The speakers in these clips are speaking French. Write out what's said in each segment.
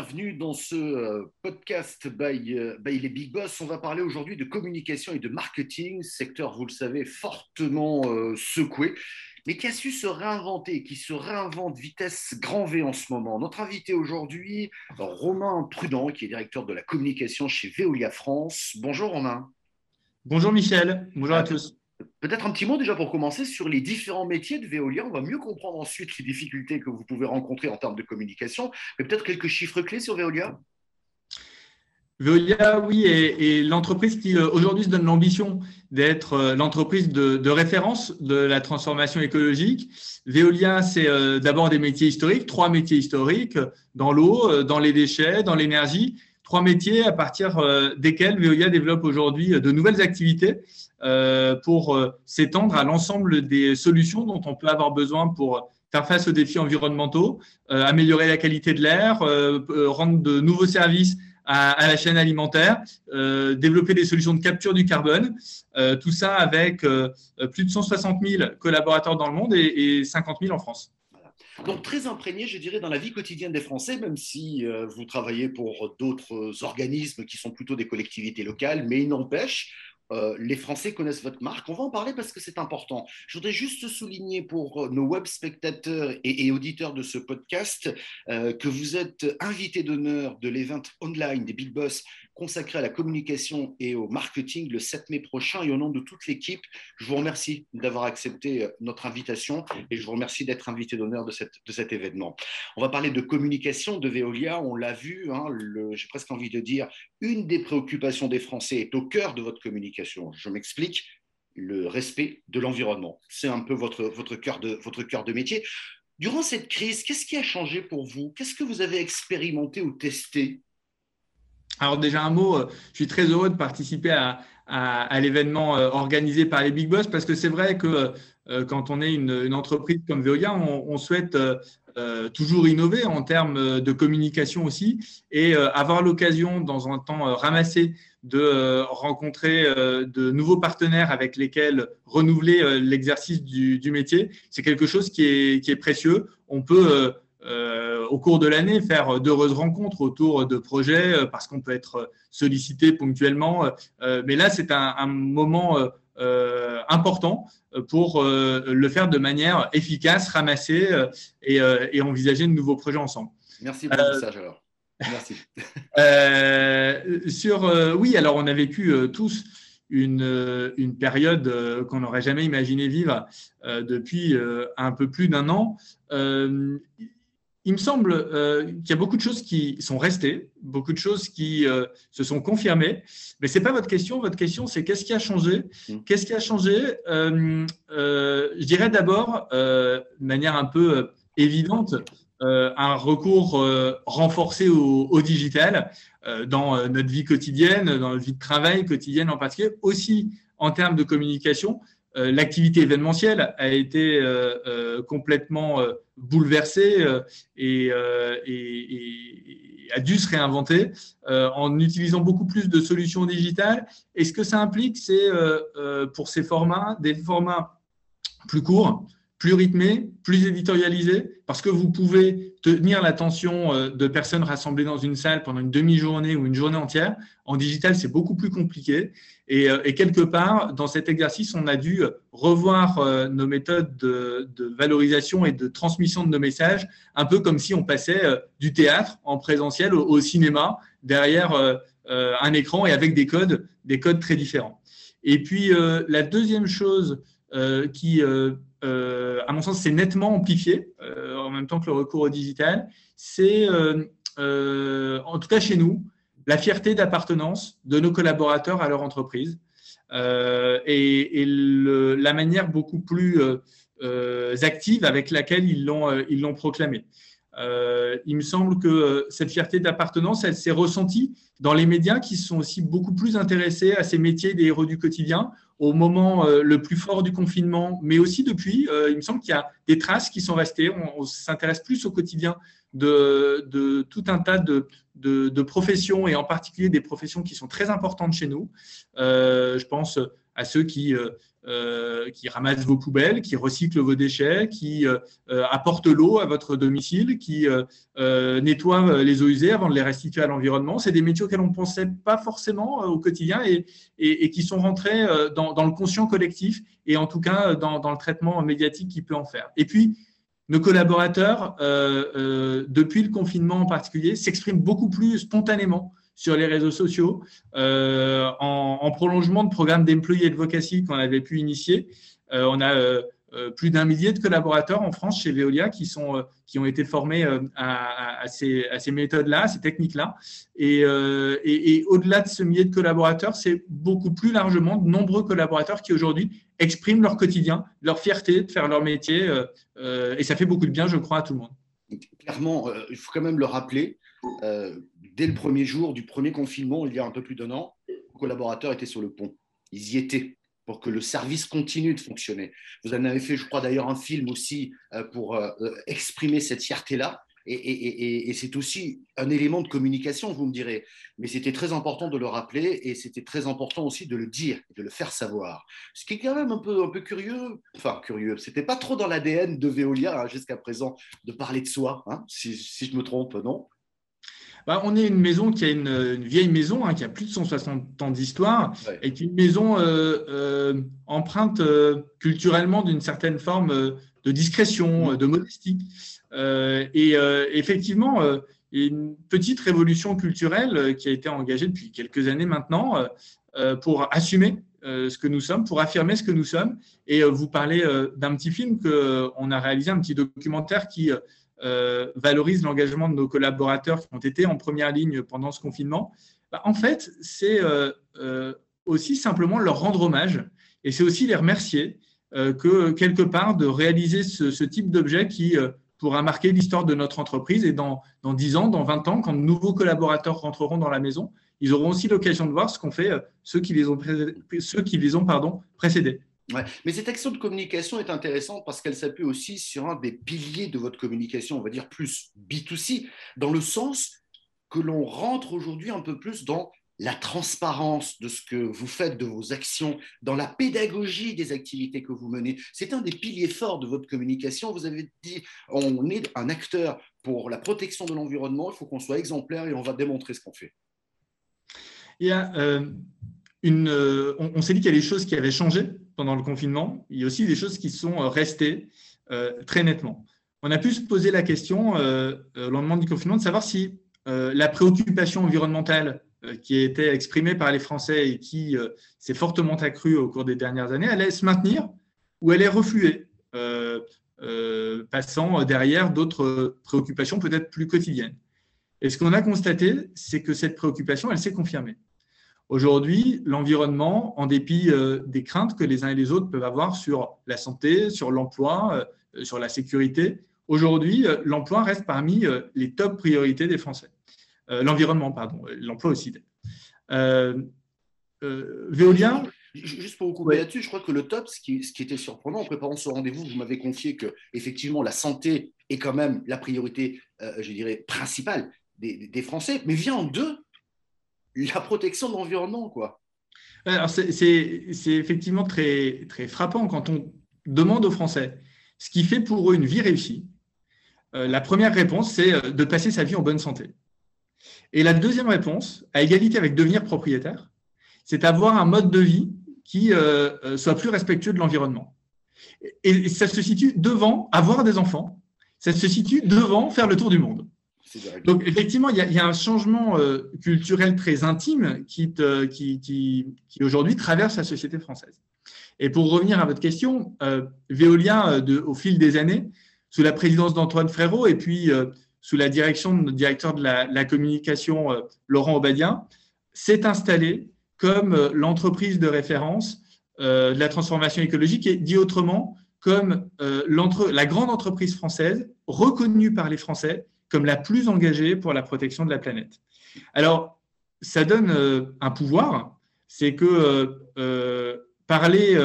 bienvenue dans ce euh, podcast by, euh, by, les Big Boss. On va parler aujourd'hui de communication et de marketing, secteur, vous le savez, fortement euh, secoué, mais qui a su se réinventer, qui se réinvente vitesse grand V en ce moment? Notre invité aujourd'hui, Romain Prudent, qui est directeur de la communication chez Veolia France. Bonjour Romain. Bonjour Michel, bonjour à tous. Peut-être un petit mot déjà pour commencer sur les différents métiers de Veolia. On va mieux comprendre ensuite les difficultés que vous pouvez rencontrer en termes de communication, mais peut-être quelques chiffres clés sur Veolia. Veolia, oui, est, l'entreprise qui euh, aujourd'hui se donne l'ambition d'être euh, l'entreprise de, référence de la transformation écologique. Veolia, c'est euh, d'abord des métiers historiques, trois métiers historiques, dans l'eau, dans les déchets, dans l'énergie, trois métiers à partir desquels Veolia développe aujourd'hui de nouvelles activités pour euh, s'étendre à l'ensemble des solutions dont on peut avoir besoin pour faire face aux défis environnementaux, euh, améliorer la qualité de l'air, rendre de nouveaux services à, la chaîne alimentaire, développer des solutions de capture du carbone, tout ça avec plus de 160 000 collaborateurs dans le monde et 50 000 en France. Donc très imprégné, je dirais, dans la vie quotidienne des Français, même si vous travaillez pour d'autres organismes qui sont plutôt des collectivités locales, mais il n'empêche, euh, les Français connaissent votre marque. On va en parler parce que c'est important. Je voudrais juste souligner pour nos web spectateurs et, auditeurs de ce podcast euh, que vous êtes invité d'honneur de l'event online des Big Boss consacré à la communication et au marketing le 7 mai prochain. Et au nom de toute l'équipe, je vous remercie d'avoir accepté euh, notre invitation et je vous remercie d'être invité d'honneur de, cet événement. On va parler de communication de Veolia. On l'a vu, hein, j'ai presque envie de dire, une des préoccupations des Français est au cœur de votre communication je m'explique, le respect de l'environnement. C'est un peu votre cœur de métier. Durant cette crise, qu'est-ce qui a changé pour vous? Qu'est-ce que vous avez expérimenté ou testé? Alors déjà un mot, euh, je suis très heureux de participer à, l'événement euh, organisé par les Big Boss parce que c'est vrai que euh, quand on est une, entreprise comme Veolia, on, souhaite toujours innover en termes de communication aussi et avoir l'occasion dans un temps ramassé de rencontrer de nouveaux partenaires avec lesquels renouveler l'exercice du, métier, c'est quelque chose qui est, qui est précieux. On peut euh, au cours de l'année faire d'heureuses rencontres autour de projets euh, parce qu'on peut être sollicité ponctuellement. Euh, mais là, c'est un, moment important pour le faire de manière efficace, ramasser et, envisager de nouveaux projets ensemble. Merci pour le message alors. Merci. sur, oui, alors on a vécu tous une, une période qu'on n'aurait jamais imaginé vivre depuis un peu plus d'un an il me semble euh, qu'il y a beaucoup de choses qui sont restées, beaucoup de choses qui euh, se sont confirmées, mais ce n'est pas votre question. Votre question, c'est qu'est-ce qui a changé? Mmh. Qu'est-ce qui a changé? Euh, Je dirais d'abord, de manière un peu évidente, un recours renforcé au, au digital dans notre vie quotidienne, dans notre vie de travail quotidienne en particulier, aussi en termes de communication. Euh, l'activité événementielle a été euh, euh, complètement bouleversée et, a dû se réinventer en utilisant beaucoup plus de solutions digitales. Et ce que ça implique, c'est pour ces formats, des formats plus courts, plus rythmés, plus éditorialisés, parce que vous pouvez tenir l'attention euh, de personnes rassemblées dans une salle pendant une demi-journée ou une journée entière. En digital, c'est beaucoup plus compliqué. Et, euh, quelque part, dans cet exercice, on a dû revoir euh, nos méthodes de, valorisation et de transmission de nos messages, un peu comme si on passait du théâtre en présentiel au, cinéma, derrière un écran et avec des codes, des codes très différents. Et puis, la deuxième chose qui à mon sens, c'est nettement amplifié euh, en même temps que le recours au digital. C'est, euh, en tout cas chez nous, la fierté d'appartenance de nos collaborateurs à leur entreprise et, la manière beaucoup plus active avec laquelle ils l'ont, ils l'ont proclamé. Il me semble que cette fierté d'appartenance, elle s'est ressentie dans les médias qui sont aussi beaucoup plus intéressés à ces métiers des héros du quotidien au moment euh, le plus fort du confinement, mais aussi depuis. Euh, il me semble qu'il y a des traces qui sont restées. On, s'intéresse plus au quotidien de, tout un tas de, professions et en particulier des professions qui sont très importantes chez nous. Euh, je pense à ceux qui, qui ramassent vos poubelles, qui recyclent vos déchets, qui apportent l'eau à votre domicile, qui nettoient les eaux usées avant de les restituer à l'environnement. C'est des métiers auxquels on ne pensait pas forcément au quotidien et, qui sont rentrés dans, le conscient collectif et en tout cas dans, le traitement médiatique qui peut en faire. Et puis, nos collaborateurs, euh, euh, depuis le confinement en particulier, s'expriment beaucoup plus spontanément sur les réseaux sociaux, euh, en, prolongement de programmes d'employés advocacy qu'on avait pu initier. on a plus d'un millier de collaborateurs en France chez Veolia qui, sont, qui ont été formés à, ces, à ces méthodes-là, à ces techniques-là. Et, et au-delà de ce millier de collaborateurs, c'est beaucoup plus largement de nombreux collaborateurs qui aujourd'hui expriment leur quotidien, leur fierté de faire leur métier. Euh, euh, et ça fait beaucoup de bien, je crois, à tout le monde. Clairement, euh, il faut quand même le rappeler. Dès le premier jour du premier confinement, il y a un peu plus d'un an, les collaborateurs étaient sur le pont. Ils y étaient pour que le service continue de fonctionner. Vous en avez fait, je crois d'ailleurs, un film aussi pour exprimer cette fierté-là. Et, c'est aussi un élément de communication, vous me direz. Mais c'était très important de le rappeler et c'était très important aussi de le dire, de le faire savoir. Ce qui est quand même un peu, un peu curieux, enfin curieux, c'était pas trop dans l'ADN de Veolia hein, jusqu'à présent de parler de soi, hein, si, je me trompe, non? Bah, on est une maison qui a une, vieille maison hein, qui a plus de 160 ans d'histoire et qui est une maison euh, euh, empreinte euh, culturellement d'une certaine forme de discrétion, mmh. de modestie. Et effectivement, une petite révolution culturelle qui a été engagée depuis quelques années maintenant pour assumer ce que nous sommes, pour affirmer ce que nous sommes. Et vous parlez d'un petit film qu'on a réalisé, un petit documentaire qui valorise l'engagement de nos collaborateurs qui ont été en première ligne pendant ce confinement. Bah, en fait, c'est aussi simplement leur rendre hommage et c'est aussi les remercier que quelque part de réaliser ce, type d'objet qui pourra marquer l'histoire de notre entreprise. Et dans, dans 10 ans, dans 20 ans, quand de nouveaux collaborateurs rentreront dans la maison, ils auront aussi l'occasion de voir ce qu'ont fait euh, ceux qui les ont, ceux qui les ont pardon, précédés. Mais cette action de communication est intéressante parce qu'elle s'appuie aussi sur un des piliers de votre communication, on va dire plus B2C, dans le sens que l'on rentre aujourd'hui un peu plus dans la transparence de ce que vous faites, de vos actions, dans la pédagogie des activités que vous menez. C'est un des piliers forts de votre communication. Vous avez dit, on est un acteur pour la protection de l'environnement, il faut qu'on soit exemplaire et on va démontrer ce qu'on fait. Il y a, euh, une, euh, on, s'est dit qu'il y a des choses qui avaient changé pendant le confinement. Il y a aussi des choses qui sont restées euh, très nettement. On a pu se poser la question, au lendemain du confinement, de savoir si la préoccupation environnementale euh, qui été exprimée par les Français et qui euh, s'est fortement accrue au cours des dernières années, est se maintenir ou refluée, euh, passant derrière d'autres préoccupations peut-être plus quotidiennes. Et ce qu'on a constaté, c'est que cette préoccupation, elle s'est confirmée. Aujourd'hui, l'environnement, en dépit des craintes que les uns et les autres peuvent avoir sur la santé, sur l'emploi, sur la sécurité, aujourd'hui, l'emploi reste parmi les top priorités des Français. Euh, l'environnement, pardon, l'emploi aussi. Euh, euh, Véolien Juste pour vous couper là-dessus, je crois que le top, ce qui, ce qui était surprenant en préparant ce rendez-vous, vous m'avez confié que effectivement la santé est quand même la priorité, je dirais, principale des, des, Français, mais vient en deux la protection de l'environnement, quoi. Alors c'est effectivement très, très frappant quand on demande aux Français ce qui fait pour eux une vie réussie. la première réponse, c'est de passer sa vie en bonne santé. Et la deuxième réponse, à égalité avec devenir propriétaire, c'est avoir un mode de vie qui euh, euh, soit plus respectueux de l'environnement. Et, ça se situe devant avoir des enfants, ça se situe devant faire le tour du monde. Donc effectivement, il y, a, un changement euh, culturel très intime qui, aujourd'hui traverse la société française. Et pour revenir à votre question, Veolia, de, au fil des années, sous la présidence d'Antoine Frérot et puis sous la direction de notre directeur de la, communication, euh, Laurent Obadien, s'est installé comme euh, l'entreprise de référence euh, de la transformation écologique et dit autrement, comme la grande entreprise française reconnue par les Français comme la plus engagée pour la protection de la planète. Alors, ça donne un pouvoir, c'est que parler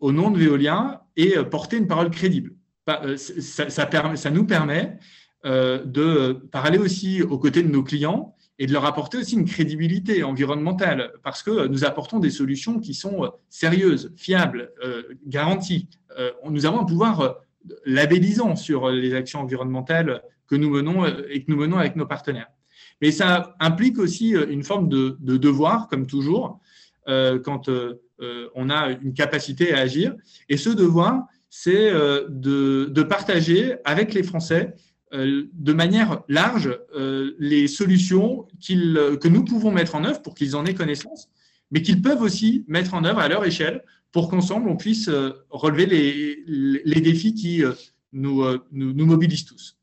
au nom de Veolia et porter une parole crédible. Ça, nous permet euh, de parler aussi aux côtés de nos clients et de leur apporter aussi une crédibilité environnementale, parce que nous apportons des solutions qui sont sérieuses, fiables, garanties. Nous avons un pouvoir labellisant sur les actions environnementales que nous menons et que nous menons avec nos partenaires. Mais ça implique aussi une forme de, devoir, comme toujours, quand on a une capacité à agir. Et ce devoir, c'est de, de, partager avec les Français euh, de manière large euh, les solutions que nous pouvons mettre en œuvre pour qu'ils en aient connaissance, mais qu'ils peuvent aussi mettre en œuvre à leur échelle pour qu'ensemble on puisse euh, relever les, défis qui nous, nous mobilisent tous.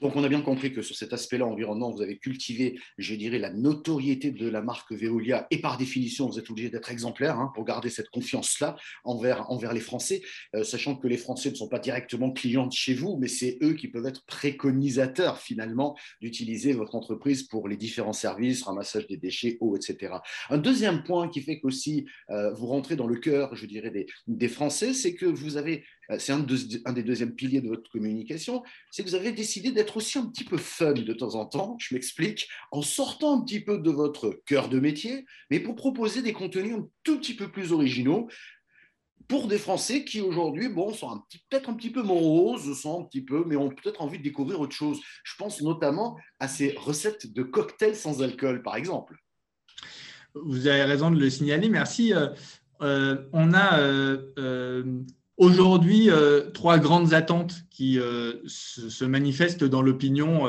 Donc, on a bien compris que sur cet aspect-là, environnement, vous avez cultivé, je dirais, la notoriété de la marque Veolia. Et par définition, vous êtes obligé d'être exemplaire hein, pour garder cette confiance-là envers, les Français, euh, sachant que les Français ne sont pas directement clients chez vous, mais c'est eux qui peuvent être préconisateurs finalement d'utiliser votre entreprise pour les différents services, ramassage des déchets, eau, etc. Un deuxième point qui fait qu'aussi euh, vous rentrez dans le cœur, je dirais, des, Français, c'est que vous avez c'est un, des deuxièmes piliers de votre communication, c'est que vous avez décidé d'être aussi un petit peu fun de temps en temps, je m'explique, en sortant un petit peu de votre cœur de métier, mais pour proposer des contenus un tout petit peu plus originaux pour des Français qui aujourd'hui, bon, sont peut-être un petit peu moroses, sont un petit peu, mais ont peut-être envie de découvrir autre chose. Je pense notamment à ces recettes de cocktails sans alcool, par exemple. Vous avez raison de le signaler, merci. Euh, euh, on a Aujourd'hui, euh, trois grandes attentes qui euh, se, manifestent dans l'opinion.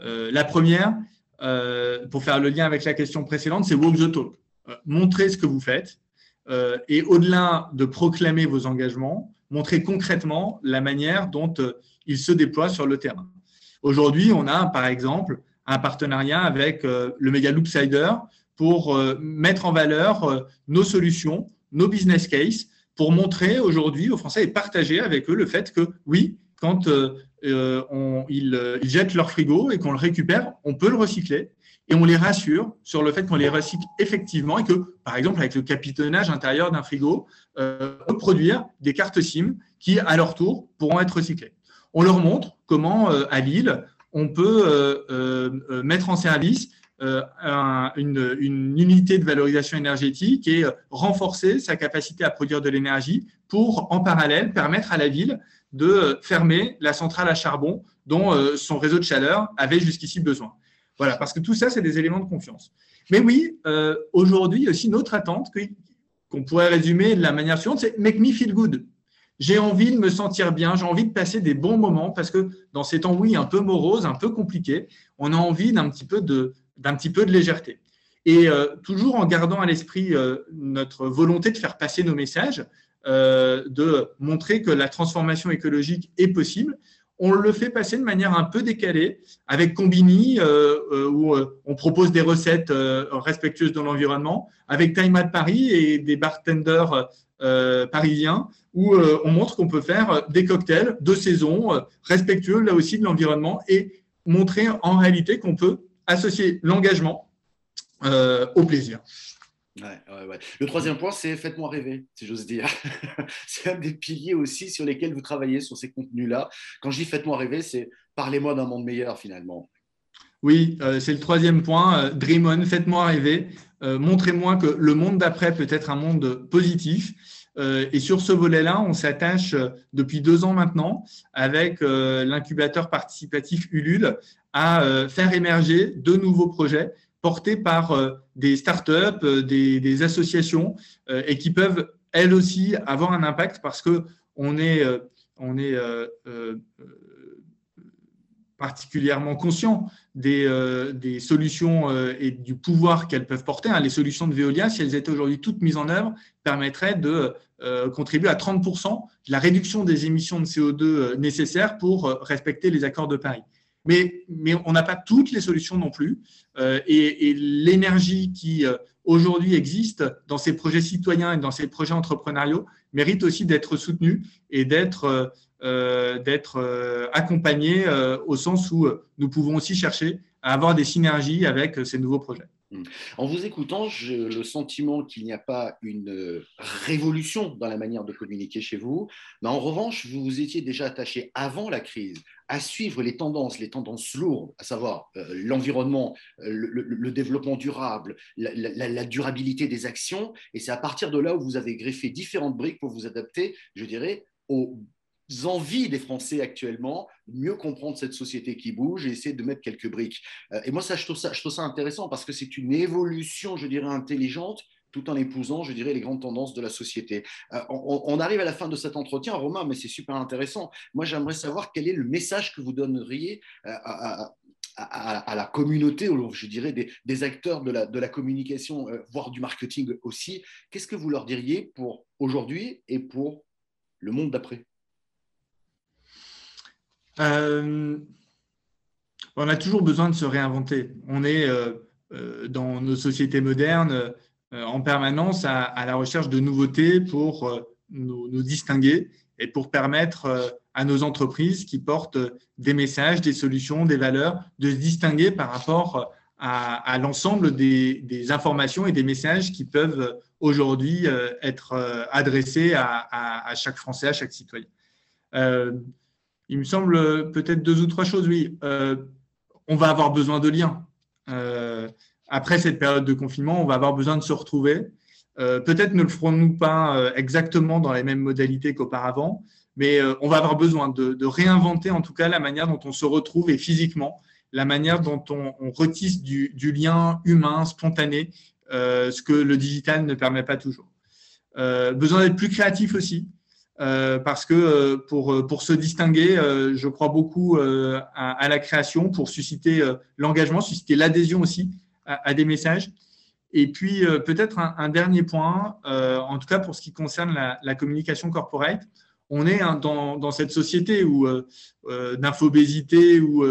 Euh, la première, pour faire le lien avec la question précédente, c'est walk the talk. montrer ce que vous faites et au-delà de proclamer vos engagements, montrer concrètement la manière dont ils se déploient sur le terrain. Aujourd'hui, on a par exemple un partenariat avec le Mega Loopsider pour mettre en valeur nos solutions, nos business cases pour montrer aujourd'hui aux Français et partager avec eux le fait que oui, quand euh, euh, on, ils, jettent leur frigo et qu'on le récupère, on peut le recycler et on les rassure sur le fait qu'on les recycle effectivement et que, par exemple, avec le capitonnage intérieur d'un frigo, euh, on peut produire des cartes SIM qui, à leur tour, pourront être recyclées. On leur montre comment, à Lille, on peut mettre en service euh, une, unité de valorisation énergétique et euh, renforcer sa capacité à produire de l'énergie pour, en parallèle, permettre à la ville de euh, fermer la centrale à charbon dont son réseau de chaleur avait jusqu'ici besoin. Voilà, parce que tout ça, c'est des éléments de confiance. Mais oui, aujourd'hui, il y a aussi une autre attente qu'on pourrait résumer de la manière suivante, c'est make me feel good. J'ai envie de me sentir bien, j'ai envie de passer des bons moments parce que dans ces temps, oui, un peu morose, un peu compliqué, on a envie d'un petit peu de, d'un petit peu de légèreté. Et euh, toujours en gardant à l'esprit euh, notre volonté de faire passer nos messages, euh, de montrer que la transformation écologique est possible, on le fait passer de manière un peu décalée avec Combini, où on propose des recettes respectueuses de l'environnement, avec Time at Paris et des bartenders parisiens, où on montre qu'on peut faire des cocktails de saison respectueux là aussi de l'environnement et montrer en réalité qu'on peut associer l'engagement euh, au plaisir. Le troisième point, c'est faites-moi rêver, si j'ose dire. c'est un des piliers aussi sur lesquels vous travaillez sur ces contenus-là. Quand je dis faites-moi rêver, c'est parlez-moi d'un monde meilleur finalement. Oui, euh, c'est le troisième point. Euh, dream on, faites-moi rêver. Montrez-moi que le monde d'après peut être un monde positif. Et sur ce volet-là, on s'attache depuis deux ans maintenant avec l'incubateur participatif Ulule à euh, faire émerger de nouveaux projets portés par euh, des startups, euh, des, des associations et qui peuvent elles aussi avoir un impact parce que on est, on est particulièrement conscient des, des solutions et du pouvoir qu'elles peuvent porter. Hein. Les solutions de Veolia, si elles étaient aujourd'hui toutes mises en œuvre, permettraient de contribuer à 30% de la réduction des émissions de CO2 nécessaires pour respecter les accords de Paris. Mais, mais on n'a pas toutes les solutions non plus. Euh, et, l'énergie qui euh, aujourd'hui existe dans ces projets citoyens et dans ces projets entrepreneuriaux mérite aussi d'être soutenue et d'être euh, d'être accompagnée au sens où nous pouvons aussi chercher à avoir des synergies avec ces nouveaux projets. Hmm. En vous écoutant, j'ai le sentiment qu'il n'y a pas une euh, révolution dans la manière de communiquer chez vous, mais en revanche, vous vous étiez déjà attaché avant la crise à suivre les tendances, les tendances lourdes, à savoir euh, l'environnement, euh, le, développement durable, la, durabilité des actions, et c'est à partir de là où vous avez greffé différentes briques pour vous adapter, je dirais, aux envies des Français actuellement, mieux comprendre cette société qui bouge et essayer de mettre quelques briques. Euh, et moi, ça, je, trouve ça, intéressant parce que c'est une évolution, je dirais, intelligente tout en épousant, je dirais, les grandes tendances de la société. Euh, on, arrive à la fin de cet entretien, Romain, mais c'est super intéressant. Moi, j'aimerais savoir quel est le message que vous donneriez euh, à, la communauté, ou je dirais des, acteurs de la, de la communication, voire du marketing aussi. Qu'est-ce que vous leur diriez pour aujourd'hui et pour le monde d'après? Euh, on a toujours besoin de se réinventer. On est euh, euh, dans nos sociétés modernes en permanence à, la recherche de nouveautés pour nous, distinguer et pour permettre à nos entreprises qui portent des messages, des solutions, des valeurs, de se distinguer par rapport à, l'ensemble des, informations et des messages qui peuvent aujourd'hui être adressés à, chaque Français, à chaque citoyen. Il me semble euh, peut-être deux ou trois choses, oui. Euh, on va avoir besoin de liens. Euh, après cette période de confinement, on va avoir besoin de se retrouver. peut-être ne le ferons-nous pas exactement dans les mêmes modalités qu'auparavant, mais on va avoir besoin de, réinventer en tout cas la manière dont on se retrouve et physiquement, la manière dont on, retisse du, lien humain, spontané, ce que le digital ne permet pas toujours. besoin d'être plus créatif aussi. Euh, parce que euh, pour, euh, pour se distinguer, je crois beaucoup à, la création, pour susciter l'engagement, susciter l'adhésion aussi à, des messages. Et puis peut-être un, dernier point, en tout cas pour ce qui concerne la, communication corporate, on est hein, dans, cette société où d'infobésité où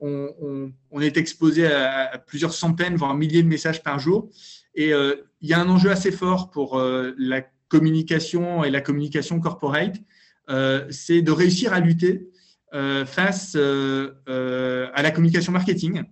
on, on, est exposé à, plusieurs centaines, voire milliers de messages par jour. Et il y a un enjeu assez fort pour la communication et la communication corporate, euh, c'est de réussir à lutter euh, face euh, à la communication marketing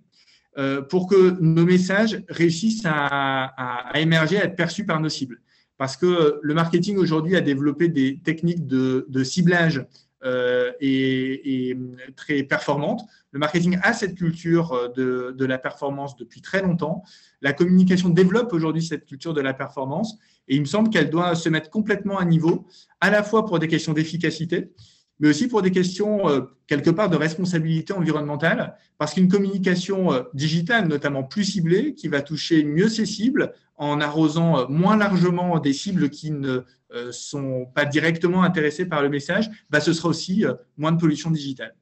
pour que nos messages réussissent à, émerger, à être perçus par nos cibles. Parce que le marketing aujourd'hui a développé des techniques de, ciblage et, très performantes. Le marketing a cette culture de, de, la performance depuis très longtemps. La communication développe aujourd'hui cette culture de la performance et il me semble qu'elle doit se mettre complètement à niveau, à la fois pour des questions d'efficacité, mais aussi pour des questions, euh, quelque part, de responsabilité environnementale, parce qu'une communication euh, digitale, notamment plus ciblée, qui va toucher mieux ses cibles, en arrosant euh, moins largement des cibles qui ne sont pas directement intéressées par le message, bah, ce sera aussi moins de pollution digitale.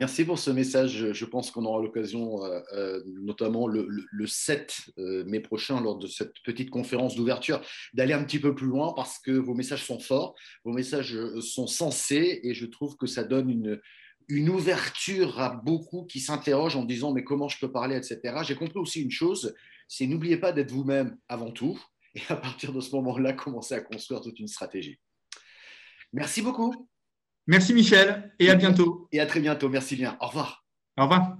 Merci pour ce message. Je pense qu'on aura l'occasion, euh, euh, notamment le, 7 euh, mai prochain, lors de cette petite conférence d'ouverture, d'aller un petit peu plus loin parce que vos messages sont forts, vos messages sont sensés et je trouve que ça donne une, une ouverture à beaucoup qui s'interrogent en disant mais comment je peux parler, etc. J'ai compris aussi une chose, c'est n'oubliez pas d'être vous-même avant tout et à partir de ce moment-là, commencer à construire toute une stratégie. Merci beaucoup. Merci Michel et à bientôt. Et à très bientôt. Merci bien. Au revoir. Au revoir.